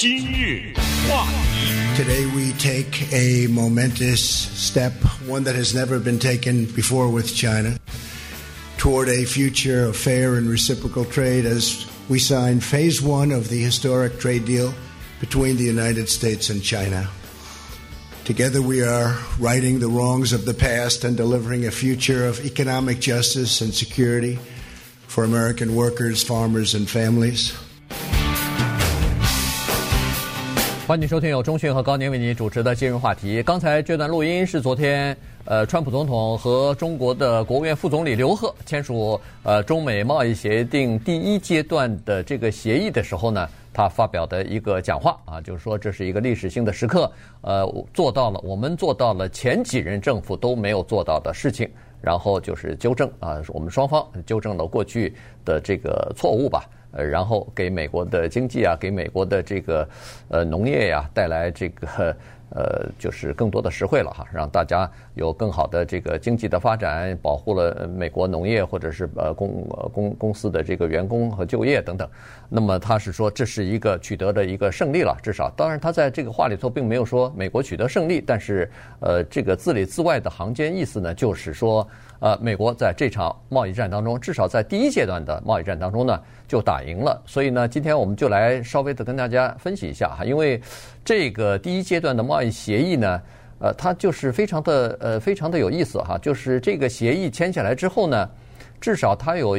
今日话题。 Today we take a momentous step, one that has never been taken before with China, toward a future of fair and reciprocal trade as we sign phase one of the historic trade deal between the United States and China. Together we are righting the wrongs of the past and delivering a future of economic justice and security for American workers, farmers, and families. 欢迎收听由中讯和高宁为您主持的今日话题。刚才这段录音是昨天，呃，川普总统和中国的国务院副总理刘鹤签署呃中美贸易协定第一阶段的这个协议的时候呢，他发表的一个讲话啊，就是说这是一个历史性的时刻，呃，做到了，我们做到了前几任政府都没有做到的事情，然后就是纠正啊，我们双方纠正了过去的这个错误吧。呃，然后给美国的经济啊，给美国的这个呃农业呀、带来这个呃就是更多的实惠了哈，让大家有更好的这个经济的发展，保护了美国农业或者是呃公公公司的这个员工和就业等等。那么他是说这是一个取得的一个胜利了，至少当然他在这个话里头并没有说美国取得胜利，但是呃这个字里字外的行间意思呢，就是说。呃，美国在这场贸易战当中，至少在第一阶段的贸易战当中呢，就打赢了。所以呢，今天我们就来稍微的跟大家分析一下哈，因为这个第一阶段的贸易协议呢，呃，它就是非常的呃非常的有意思哈，就是这个协议签下来之后呢，至少它有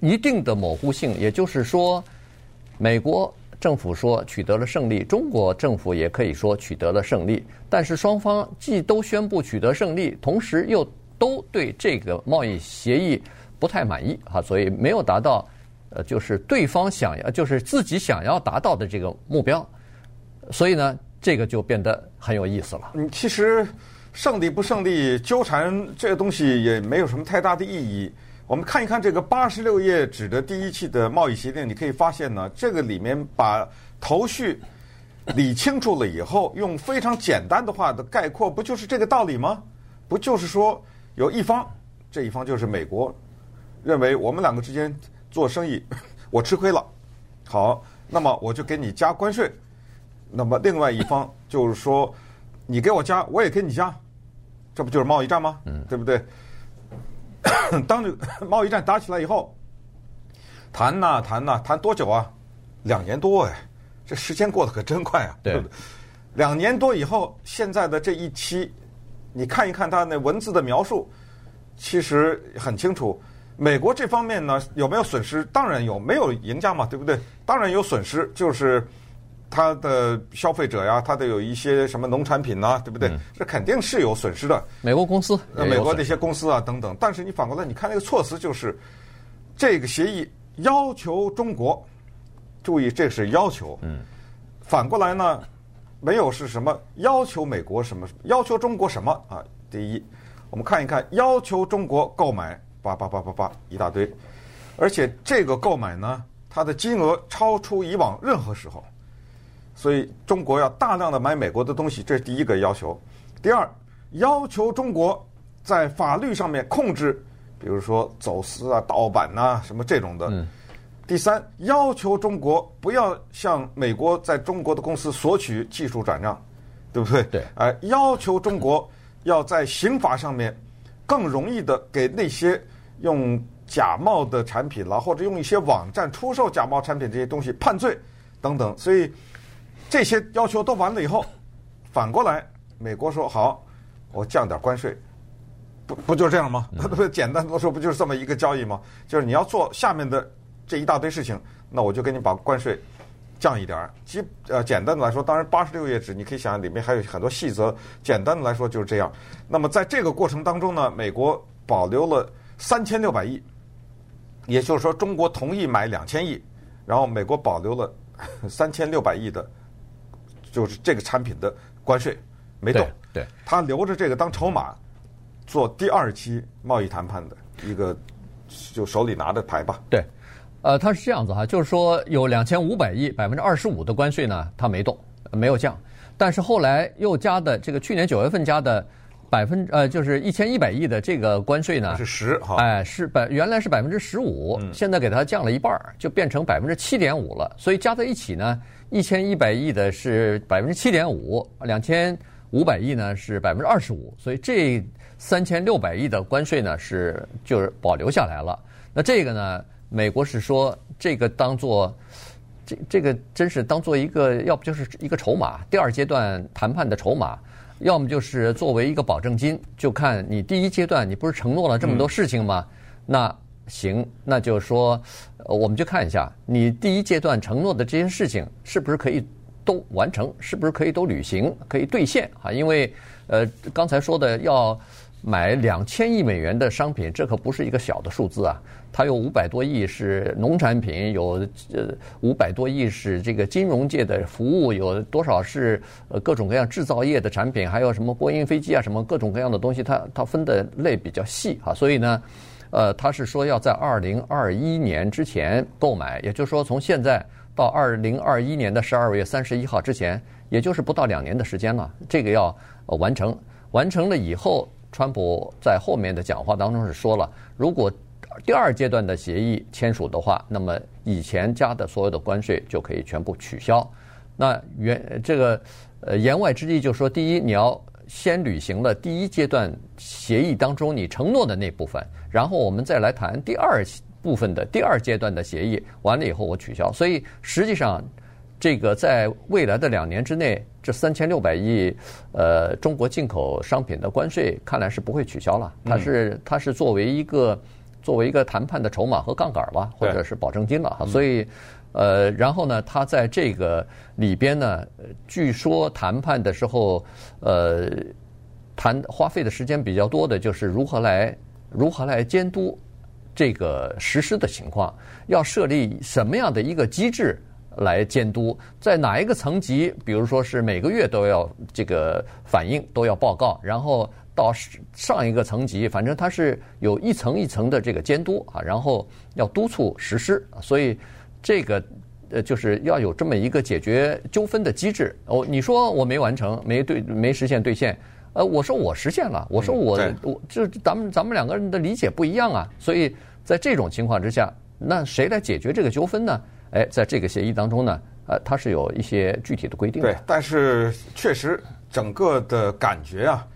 一定的模糊性，也就是说，美国政府说取得了胜利，中国政府也可以说取得了胜利，但是双方既都宣布取得胜利，同时又都对这个贸易协议不太满意啊，所以没有达到，呃，就是对方想要，就是自己想要达到的这个目标，所以呢，这个就变得很有意思了。嗯，其实胜利不胜利纠缠这个东西也没有什么太大的意义。我们看一看这个八十六页纸的第一期的贸易协定，你可以发现呢，这个里面把头绪理清楚了以后，用非常简单的话的概括，不就是这个道理吗？不就是说？有一方，这一方就是美国，认为我们两个之间做生意，我吃亏了，好，那么我就给你加关税。那么另外一方就是说，你给我加，我也给你加，这不就是贸易战吗？嗯，对不对？当这 贸易战打起来以后，谈呐谈呐，谈多久啊？两年多哎，这时间过得可真快啊！对，两年多以后，现在的这一期。你看一看他那文字的描述，其实很清楚。美国这方面呢，有没有损失？当然有，没有赢家嘛，对不对？当然有损失，就是他的消费者呀，他的有一些什么农产品呐，对不对？嗯、这肯定是有损失的。美国公司，美国那些公司啊等等。但是你反过来，你看那个措辞，就是这个协议要求中国，注意这是要求。嗯。反过来呢？没有是什么要求美国什么要求中国什么啊？第一，我们看一看要求中国购买八八八八八一大堆，而且这个购买呢，它的金额超出以往任何时候，所以中国要大量的买美国的东西，这是第一个要求。第二，要求中国在法律上面控制，比如说走私啊、盗版呐什么这种的。第三，要求中国不要向美国在中国的公司索取技术转让，对不对？对。呃，要求中国要在刑法上面更容易的给那些用假冒的产品啦，或者用一些网站出售假冒产品这些东西判罪等等。所以这些要求都完了以后，反过来美国说好，我降点关税，不不就这样吗？不 简单的说，不就是这么一个交易吗？就是你要做下面的。这一大堆事情，那我就给你把关税降一点儿。基呃，简单的来说，当然八十六页纸，你可以想象里面还有很多细则。简单的来说就是这样。那么在这个过程当中呢，美国保留了三千六百亿，也就是说中国同意买两千亿，然后美国保留了 三千六百亿的，就是这个产品的关税没动。对，他留着这个当筹码，做第二期贸易谈判的一个，就手里拿的牌吧。对。呃，它是这样子哈，就是说有两千五百亿百分之二十五的关税呢，它没动，没有降，但是后来又加的这个去年九月份加的百分呃，就是一千一百亿的这个关税呢，是十哈，哎，是百原来是百分之十五，现在给它降了一半儿，就变成百分之七点五了，所以加在一起呢，一千一百亿的是百分之七点五，两千五百亿呢是百分之二十五，所以这三千六百亿的关税呢是就是保留下来了。那这个呢，美国是说这个当做这这个真是当做一个，要不就是一个筹码，第二阶段谈判的筹码，要么就是作为一个保证金，就看你第一阶段你不是承诺了这么多事情吗？嗯、那。行，那就是说，我们就看一下你第一阶段承诺的这些事情是不是可以都完成，是不是可以都履行，可以兑现啊？因为呃，刚才说的要买两千亿美元的商品，这可不是一个小的数字啊。它有五百多亿是农产品，有呃五百多亿是这个金融界的服务，有多少是呃各种各样制造业的产品，还有什么波音飞机啊，什么各种各样的东西，它它分的类比较细啊，所以呢。呃，他是说要在二零二一年之前购买，也就是说从现在到二零二一年的十二月三十一号之前，也就是不到两年的时间了。这个要完成，完成了以后，川普在后面的讲话当中是说了，如果第二阶段的协议签署的话，那么以前加的所有的关税就可以全部取消。那原这个呃言外之意就是说，第一你要。先履行了第一阶段协议当中你承诺的那部分，然后我们再来谈第二部分的第二阶段的协议，完了以后我取消。所以实际上，这个在未来的两年之内，这三千六百亿呃中国进口商品的关税看来是不会取消了。它是它是作为一个作为一个谈判的筹码和杠杆吧，或者是保证金了哈。所以。呃，然后呢，他在这个里边呢，据说谈判的时候，呃，谈花费的时间比较多的就是如何来如何来监督这个实施的情况，要设立什么样的一个机制来监督，在哪一个层级，比如说是每个月都要这个反映，都要报告，然后到上一个层级，反正它是有一层一层的这个监督啊，然后要督促实施，所以。这个呃，就是要有这么一个解决纠纷的机制。哦，你说我没完成，没对，没实现兑现。呃，我说我实现了，我说我、嗯、我这咱们咱们两个人的理解不一样啊。所以在这种情况之下，那谁来解决这个纠纷呢？哎，在这个协议当中呢，呃，它是有一些具体的规定的。对，但是确实整个的感觉啊，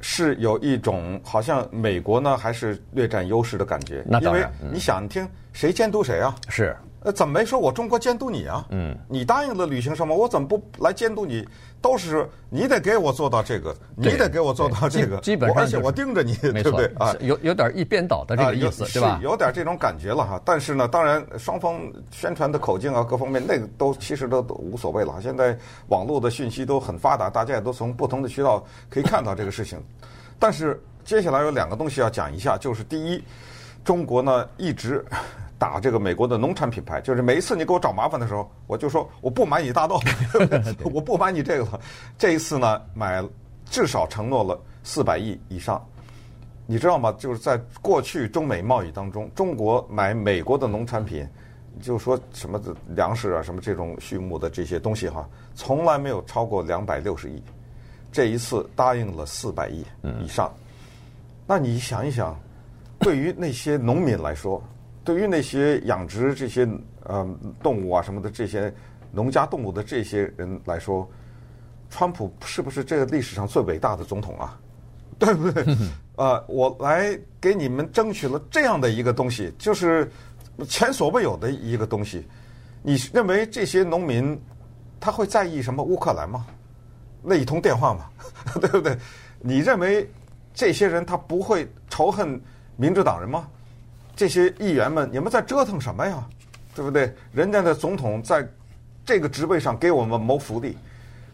是有一种好像美国呢还是略占优势的感觉。那当然，因为你想听谁监督谁啊？是。呃，怎么没说我中国监督你啊？嗯，你答应了履行什么，我怎么不来监督你？都是你得给我做到这个，你得给我做到这个，基本上，而且我盯着你，对不对啊？有有点一边倒的这个意思，对吧？有点这种感觉了哈。但是呢，当然双方宣传的口径啊，各方面那个都其实都都无所谓了。现在网络的讯息都很发达，大家也都从不同的渠道可以看到这个事情。但是接下来有两个东西要讲一下，就是第一，中国呢一直。打这个美国的农产品牌，就是每一次你给我找麻烦的时候，我就说我不买你大豆，我不买你这个了。这一次呢，买至少承诺了四百亿以上，你知道吗？就是在过去中美贸易当中，中国买美国的农产品，就说什么的粮食啊，什么这种畜牧的这些东西哈，从来没有超过两百六十亿。这一次答应了四百亿以上，那你想一想，对于那些农民来说。对于那些养殖这些呃动物啊什么的这些农家动物的这些人来说，川普是不是这个历史上最伟大的总统啊？对不对？呃，我来给你们争取了这样的一个东西，就是前所未有的一个东西。你认为这些农民他会在意什么乌克兰吗？那一通电话吗？对不对？你认为这些人他不会仇恨民主党人吗？这些议员们，你们在折腾什么呀？对不对？人家的总统在这个职位上给我们谋福利，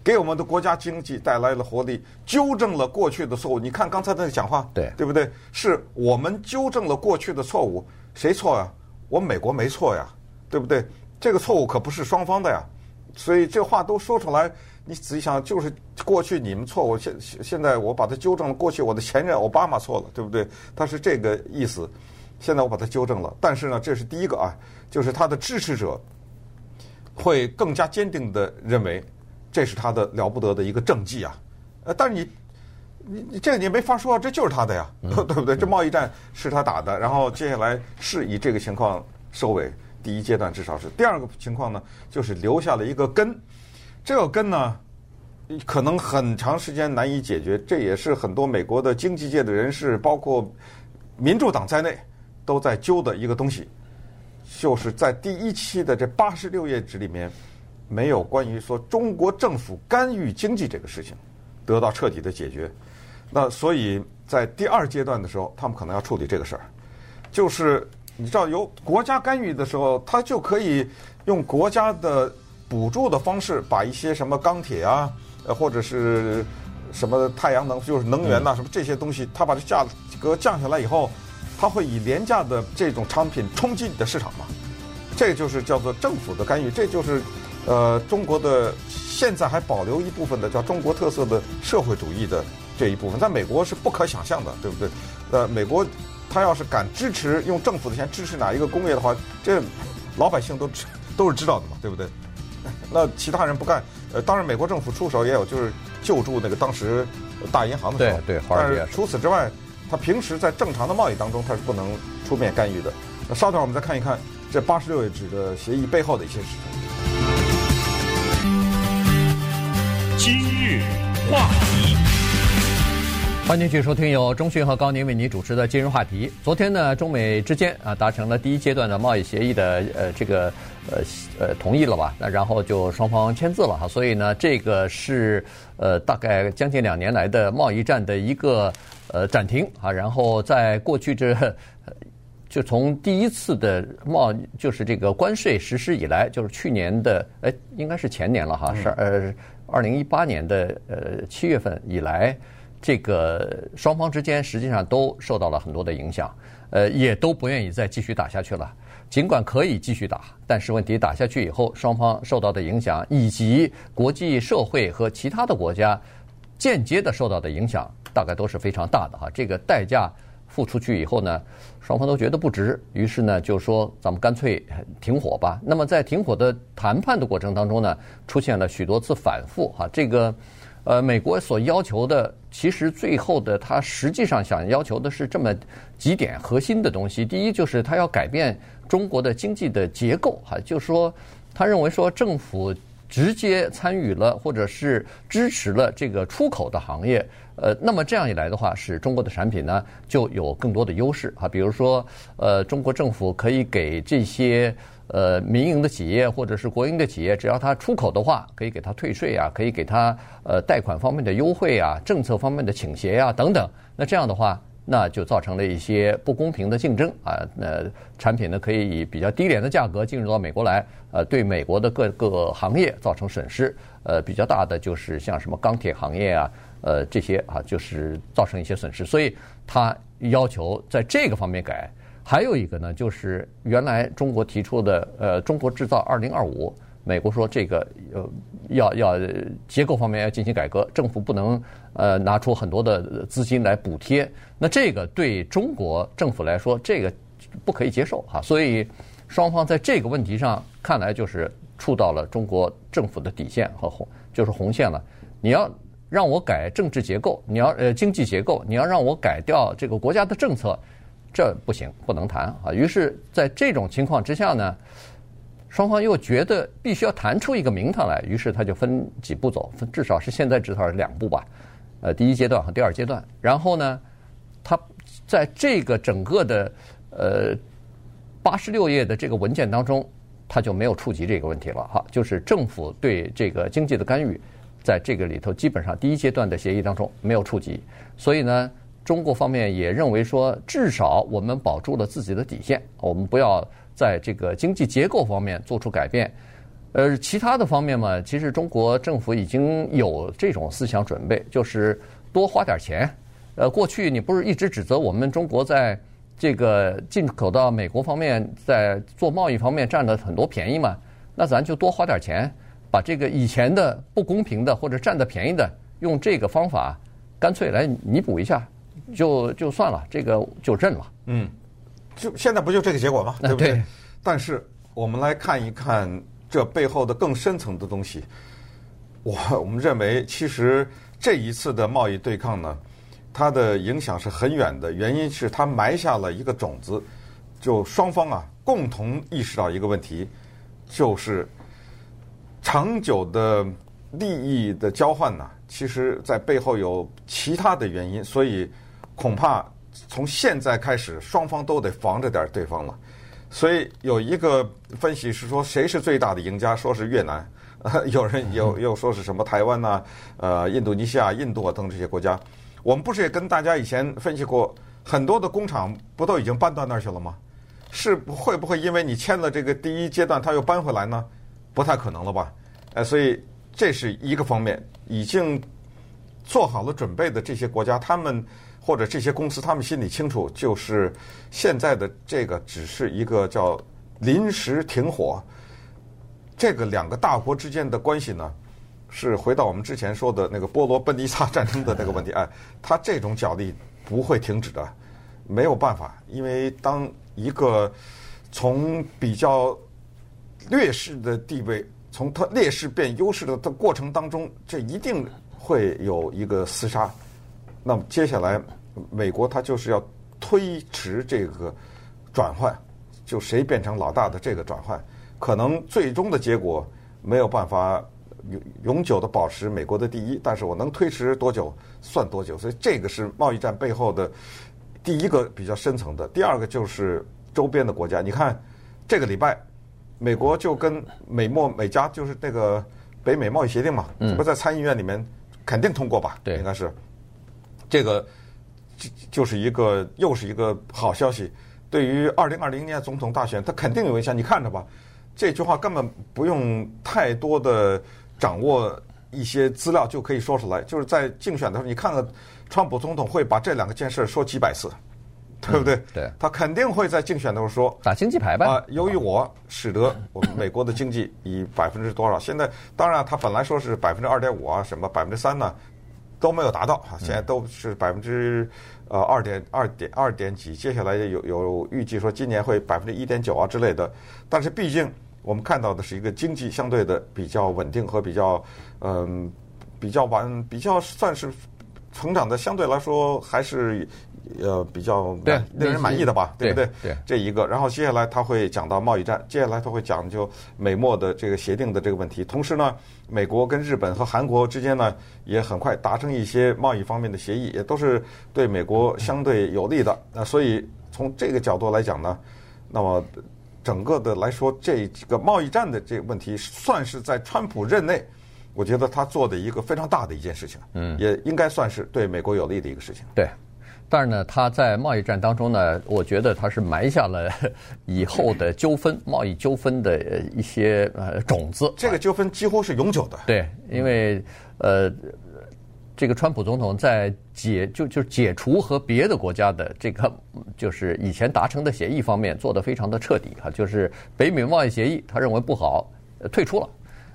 给我们的国家经济带来了活力，纠正了过去的错误。你看刚才那个讲话，对对不对？是我们纠正了过去的错误，谁错呀？我们美国没错呀，对不对？这个错误可不是双方的呀。所以这话都说出来，你仔细想，就是过去你们错误，现现在我把它纠正了。过去我的前任奥巴马错了，对不对？他是这个意思。现在我把它纠正了，但是呢，这是第一个啊，就是他的支持者会更加坚定的认为这是他的了不得的一个政绩啊。呃，但是你你你这你没法说，这就是他的呀，对不对？这贸易战是他打的，然后接下来是以这个情况收尾。第一阶段至少是。第二个情况呢，就是留下了一个根，这个根呢，可能很长时间难以解决。这也是很多美国的经济界的人士，包括民主党在内，都在揪的一个东西，就是在第一期的这八十六页纸里面，没有关于说中国政府干预经济这个事情得到彻底的解决。那所以在第二阶段的时候，他们可能要处理这个事儿，就是你知道，由国家干预的时候，他就可以用国家的补助的方式，把一些什么钢铁啊，呃，或者是什么太阳能，就是能源呐，什么这些东西，他把这价格降下来以后，他会以廉价的这种商品冲击你的市场嘛？这就是叫做政府的干预，这就是呃中国的现在还保留一部分的叫中国特色的社会主义的。这一部分在美国是不可想象的，对不对？呃，美国他要是敢支持用政府的钱支持哪一个工业的话，这老百姓都知都是知道的嘛，对不对？那其他人不干，呃，当然美国政府出手也有，就是救助那个当时大银行的时候。对对，华尔街。但是除此之外，他平时在正常的贸易当中，他是不能出面干预的。那稍等，我们再看一看这八十六页纸的协议背后的一些事情。今日话题。欢迎继续收听由中讯和高宁为您主持的今日话题。昨天呢，中美之间啊达成了第一阶段的贸易协议的呃这个呃呃同意了吧？那然后就双方签字了哈。所以呢，这个是呃大概将近两年来的贸易战的一个呃暂停啊。然后在过去这就从第一次的贸就是这个关税实施以来，就是去年的哎应该是前年了哈，是呃二零一八年的呃七月份以来。这个双方之间实际上都受到了很多的影响，呃，也都不愿意再继续打下去了。尽管可以继续打，但是问题打下去以后，双方受到的影响，以及国际社会和其他的国家间接的受到的影响，大概都是非常大的哈。这个代价付出去以后呢，双方都觉得不值，于是呢，就说咱们干脆停火吧。那么在停火的谈判的过程当中呢，出现了许多次反复哈，这个。呃，美国所要求的，其实最后的，他实际上想要求的是这么几点核心的东西。第一，就是他要改变中国的经济的结构，哈，就是说，他认为说政府直接参与了或者是支持了这个出口的行业，呃，那么这样一来的话，使中国的产品呢就有更多的优势，哈，比如说，呃，中国政府可以给这些。呃，民营的企业或者是国营的企业，只要它出口的话，可以给它退税啊，可以给它呃贷款方面的优惠啊，政策方面的倾斜啊等等。那这样的话，那就造成了一些不公平的竞争啊。那产品呢，可以以比较低廉的价格进入到美国来，呃，对美国的各个行业造成损失。呃，比较大的就是像什么钢铁行业啊，呃，这些啊，就是造成一些损失。所以他要求在这个方面改。还有一个呢，就是原来中国提出的呃“中国制造二零二五”，美国说这个呃要要结构方面要进行改革，政府不能呃拿出很多的资金来补贴。那这个对中国政府来说，这个不可以接受哈。所以双方在这个问题上看来就是触到了中国政府的底线和红就是红线了。你要让我改政治结构，你要呃经济结构，你要让我改掉这个国家的政策。这不行，不能谈啊！于是，在这种情况之下呢，双方又觉得必须要谈出一个名堂来，于是他就分几步走，分至少是现在至少是两步吧，呃，第一阶段和第二阶段。然后呢，他在这个整个的呃八十六页的这个文件当中，他就没有触及这个问题了哈，就是政府对这个经济的干预，在这个里头基本上第一阶段的协议当中没有触及，所以呢。中国方面也认为说，至少我们保住了自己的底线，我们不要在这个经济结构方面做出改变。呃，其他的方面嘛，其实中国政府已经有这种思想准备，就是多花点钱。呃，过去你不是一直指责我们中国在这个进口到美国方面，在做贸易方面占了很多便宜嘛？那咱就多花点钱，把这个以前的不公平的或者占的便宜的，用这个方法干脆来弥补一下。就就算了，这个就认了。嗯，就现在不就这个结果吗？对不对？对。但是我们来看一看这背后的更深层的东西。我我们认为，其实这一次的贸易对抗呢，它的影响是很远的。原因是它埋下了一个种子，就双方啊共同意识到一个问题，就是长久的利益的交换呢，其实在背后有其他的原因，所以恐怕从现在开始，双方都得防着点对方了。所以有一个分析是说，谁是最大的赢家？说是越南，有人又又说是什么台湾呐、啊，呃，印度尼西亚、印度啊等这些国家。我们不是也跟大家以前分析过，很多的工厂不都已经搬到那儿去了吗？是会不会因为你签了这个第一阶段，他又搬回来呢？不太可能了吧？呃，所以这是一个方面，已经做好了准备的这些国家，他们。或者这些公司，他们心里清楚，就是现在的这个只是一个叫临时停火。这个两个大国之间的关系呢，是回到我们之前说的那个波罗奔尼撒战争的那个问题。哎，它这种角力不会停止的，没有办法，因为当一个从比较劣势的地位，从它劣势变优势的的过程当中，这一定会有一个厮杀。那么接下来，美国它就是要推迟这个转换，就谁变成老大的这个转换，可能最终的结果没有办法永永久的保持美国的第一，但是我能推迟多久算多久，所以这个是贸易战背后的第一个比较深层的。第二个就是周边的国家，你看这个礼拜，美国就跟美墨美加就是那个北美贸易协定嘛，不在参议院里面肯定通过吧？对，应该是。这个就就是一个又是一个好消息，对于二零二零年总统大选，他肯定有影响。你看着吧，这句话根本不用太多的掌握一些资料就可以说出来。就是在竞选的时候，你看看川普总统会把这两个件事说几百次，对不对？嗯、对，他肯定会在竞选的时候说打经济牌吧。啊，由于我使得我们美国的经济以百分之多少？现在当然他本来说是百分之二点五啊，什么百分之三呢？都没有达到啊！现在都是百分之呃二点二点二点几，接下来有有预计说今年会百分之一点九啊之类的。但是毕竟我们看到的是一个经济相对的比较稳定和比较嗯比较完比较算是成长的相对来说还是。呃，比较令人满意的吧，对，对不对？对，这一个，然后接下来他会讲到贸易战，接下来他会讲究美墨的这个协定的这个问题。同时呢，美国跟日本和韩国之间呢，也很快达成一些贸易方面的协议，也都是对美国相对有利的。那所以从这个角度来讲呢，那么整个的来说，这个贸易战的这个问题，算是在川普任内，我觉得他做的一个非常大的一件事情。嗯，也应该算是对美国有利的一个事情。对。但是呢，他在贸易战当中呢，我觉得他是埋下了 以后的纠纷、贸易纠纷的一些呃种子。这个纠纷几乎是永久的。对，因为呃，这个川普总统在解就就解除和别的国家的这个就是以前达成的协议方面做得非常的彻底哈，就是北美贸易协议，他认为不好，退出了。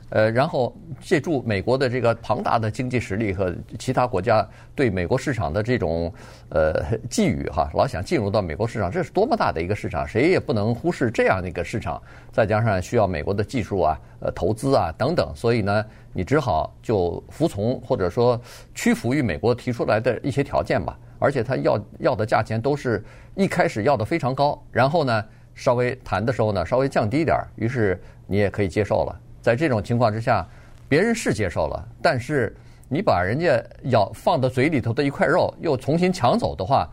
呃，然后借助美国的这个庞大的经济实力和其他国家对美国市场的这种呃觊觎哈，老想进入到美国市场，这是多么大的一个市场，谁也不能忽视这样的一个市场。再加上需要美国的技术啊、呃投资啊等等，所以呢，你只好就服从或者说屈服于美国提出来的一些条件吧。而且他要要的价钱都是一开始要的非常高，然后呢稍微谈的时候呢稍微降低一点，于是你也可以接受了。在这种情况之下，别人是接受了，但是你把人家咬放到嘴里头的一块肉又重新抢走的话，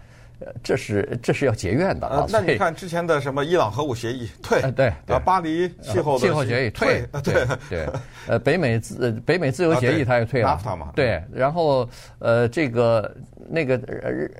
这是这是要结怨的啊。那你看之前的什么伊朗核武协议退，对，啊，巴黎气候气候协议退，对对，呃，北美自北美自由协议他也退了，对，然后呃，这个那个日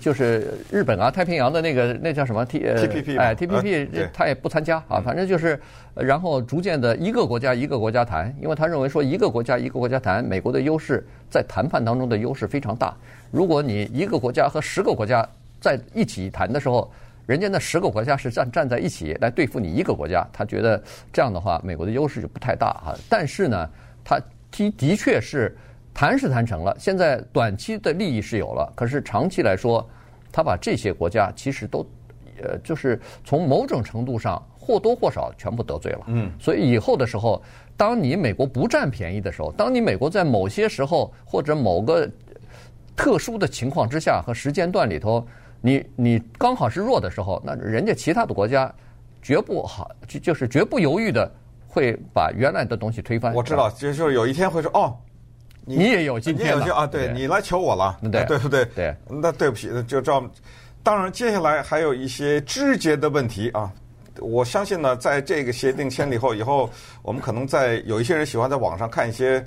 就是日本啊，太平洋的那个那叫什么 T T P P 哎 T P P 他也不参加啊，反正就是。然后逐渐的一个国家一个国家谈，因为他认为说一个国家一个国家谈，美国的优势在谈判当中的优势非常大。如果你一个国家和十个国家在一起谈的时候，人家那十个国家是站站在一起来对付你一个国家，他觉得这样的话，美国的优势就不太大哈。但是呢，他的的确是谈是谈成了，现在短期的利益是有了，可是长期来说，他把这些国家其实都呃，就是从某种程度上。或多或少全部得罪了，嗯，所以以后的时候，当你美国不占便宜的时候，当你美国在某些时候或者某个特殊的情况之下和时间段里头，你你刚好是弱的时候，那人家其他的国家绝不好，就就是绝不犹豫的会把原来的东西推翻。我知道，就是有一天会说哦，你也有今天了啊，对，你来求我了，对 对不对？对，那对不起，就这样。当然，接下来还有一些枝节的问题啊。我相信呢，在这个协定签了以后，以后我们可能在有一些人喜欢在网上看一些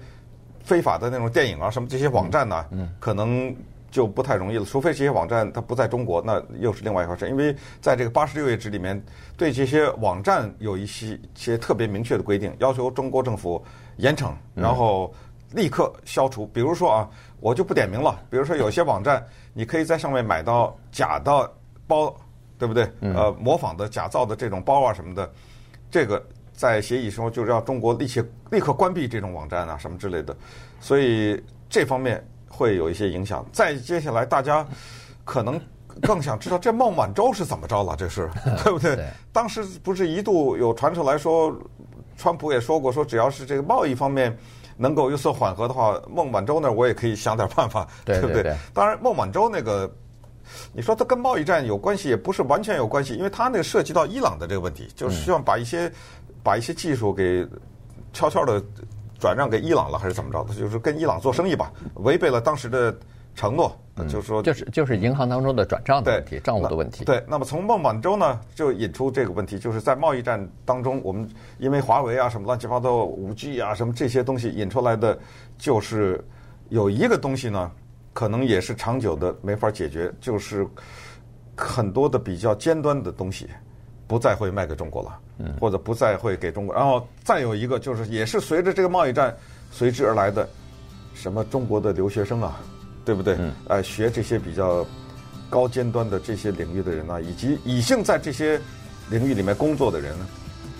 非法的那种电影啊，什么这些网站呢，嗯，可能就不太容易了。除非这些网站它不在中国，那又是另外一回事。因为在这个八十六页纸里面，对这些网站有一些一些特别明确的规定，要求中国政府严惩，然后立刻消除。比如说啊，我就不点名了。比如说有些网站，你可以在上面买到假的包。对不对？呃，模仿的、假造的这种包啊什么的，这个在协议时就是要中国立即立刻关闭这种网站啊什么之类的，所以这方面会有一些影响。再接下来，大家可能更想知道这孟晚舟是怎么着了？这是 对不对？当时不是一度有传出来说，川普也说过，说只要是这个贸易方面能够有所缓和的话，孟晚舟那儿我也可以想点办法，对不对？当然，孟晚舟那个。你说它跟贸易战有关系，也不是完全有关系，因为它那个涉及到伊朗的这个问题，就是希望把一些把一些技术给悄悄的转让给伊朗了，还是怎么着的？就是跟伊朗做生意吧，违背了当时的承诺，就是说就是就是银行当中的转账的问题，账务的问题。对，那么从孟晚舟呢，就引出这个问题，就是在贸易战当中，我们因为华为啊什么乱七八糟五 G 啊什么这些东西引出来的，就是有一个东西呢。可能也是长久的没法解决，就是很多的比较尖端的东西不再会卖给中国了，或者不再会给中国。然后再有一个就是，也是随着这个贸易战随之而来的，什么中国的留学生啊，对不对？哎，学这些比较高尖端的这些领域的人啊，以及已经在这些领域里面工作的人。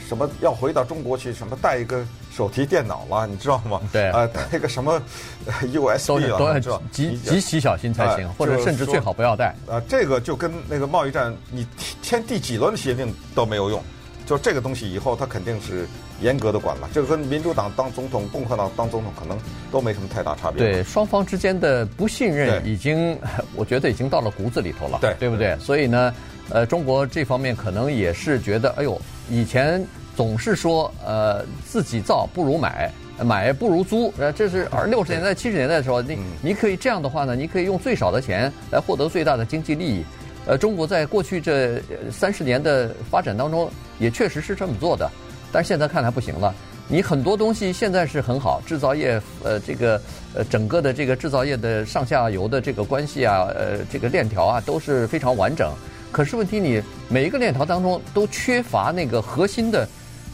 什么要回到中国去？什么带一个手提电脑了？你知道吗？对，呃，那个什么 USB 了？都要极极其小心才行，或者甚至最好不要带。呃，这个就跟那个贸易战，你签第几轮的协定都没有用。就这个东西以后，它肯定是严格的管了。这个跟民主党当总统、共和党当总统可能都没什么太大差别。对，双方之间的不信任已经，我觉得已经到了骨子里头了。对，对不对？所以呢，呃，中国这方面可能也是觉得，哎呦。以前总是说，呃，自己造不如买，买不如租，呃，这是而六十年代、七十年代的时候，你你可以这样的话呢，你可以用最少的钱来获得最大的经济利益。呃，中国在过去这三十年的发展当中，也确实是这么做的，但是现在看来不行了。你很多东西现在是很好，制造业，呃，这个呃，整个的这个制造业的上下游的这个关系啊，呃，这个链条啊，都是非常完整。可是问题，你每一个链条当中都缺乏那个核心的、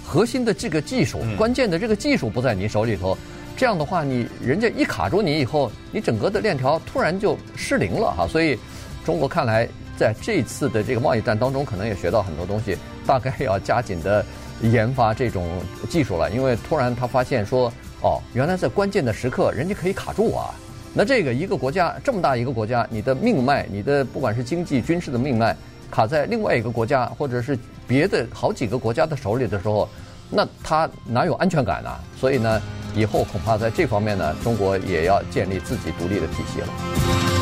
核心的这个技术，关键的这个技术不在你手里头。这样的话，你人家一卡住你以后，你整个的链条突然就失灵了哈。所以，中国看来在这次的这个贸易战当中，可能也学到很多东西，大概要加紧的研发这种技术了。因为突然他发现说，哦，原来在关键的时刻，人家可以卡住我啊。那这个一个国家这么大一个国家，你的命脉，你的不管是经济、军事的命脉，卡在另外一个国家或者是别的好几个国家的手里的时候，那他哪有安全感呢？所以呢，以后恐怕在这方面呢，中国也要建立自己独立的体系了。